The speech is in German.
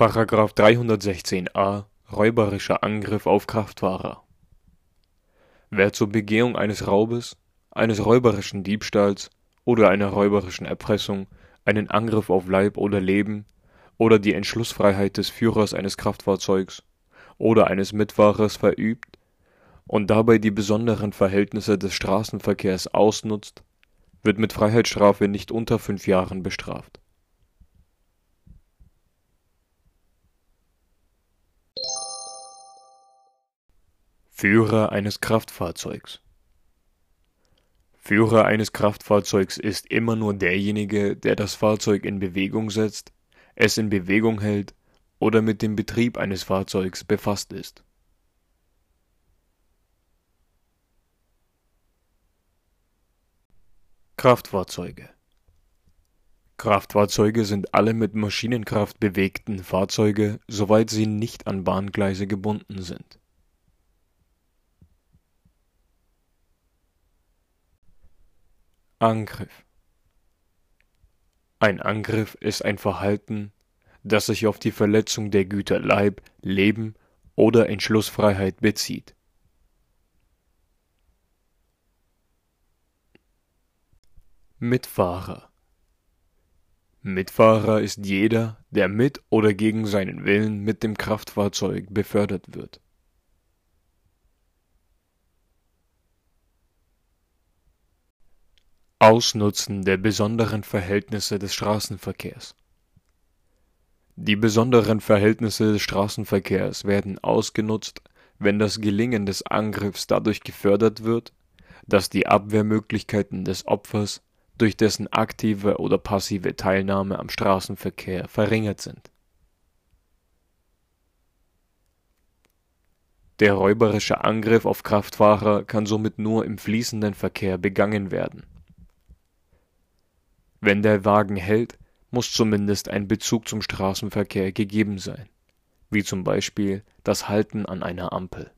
Paragraph 316a Räuberischer Angriff auf Kraftfahrer Wer zur Begehung eines Raubes, eines räuberischen Diebstahls oder einer räuberischen Erpressung einen Angriff auf Leib oder Leben oder die Entschlussfreiheit des Führers eines Kraftfahrzeugs oder eines Mitfahrers verübt und dabei die besonderen Verhältnisse des Straßenverkehrs ausnutzt, wird mit Freiheitsstrafe nicht unter fünf Jahren bestraft. Führer eines Kraftfahrzeugs. Führer eines Kraftfahrzeugs ist immer nur derjenige, der das Fahrzeug in Bewegung setzt, es in Bewegung hält oder mit dem Betrieb eines Fahrzeugs befasst ist. Kraftfahrzeuge. Kraftfahrzeuge sind alle mit Maschinenkraft bewegten Fahrzeuge, soweit sie nicht an Bahngleise gebunden sind Angriff. Ein Angriff ist ein Verhalten, das sich auf die Verletzung der Güter Leib, Leben oder Entschlussfreiheit bezieht. Mitfahrer. Mitfahrer ist jeder, der mit oder gegen seinen Willen mit dem Kraftfahrzeug befördert wird Ausnutzen der besonderen Verhältnisse des Straßenverkehrs Die besonderen Verhältnisse des Straßenverkehrs werden ausgenutzt, wenn das Gelingen des Angriffs dadurch gefördert wird, dass die Abwehrmöglichkeiten des Opfers durch dessen aktive oder passive Teilnahme am Straßenverkehr verringert sind. Der räuberische Angriff auf Kraftfahrer kann somit nur im fließenden Verkehr begangen werden wenn der Wagen hält, muss zumindest ein Bezug zum Straßenverkehr gegeben sein, wie zum Beispiel das Halten an einer Ampel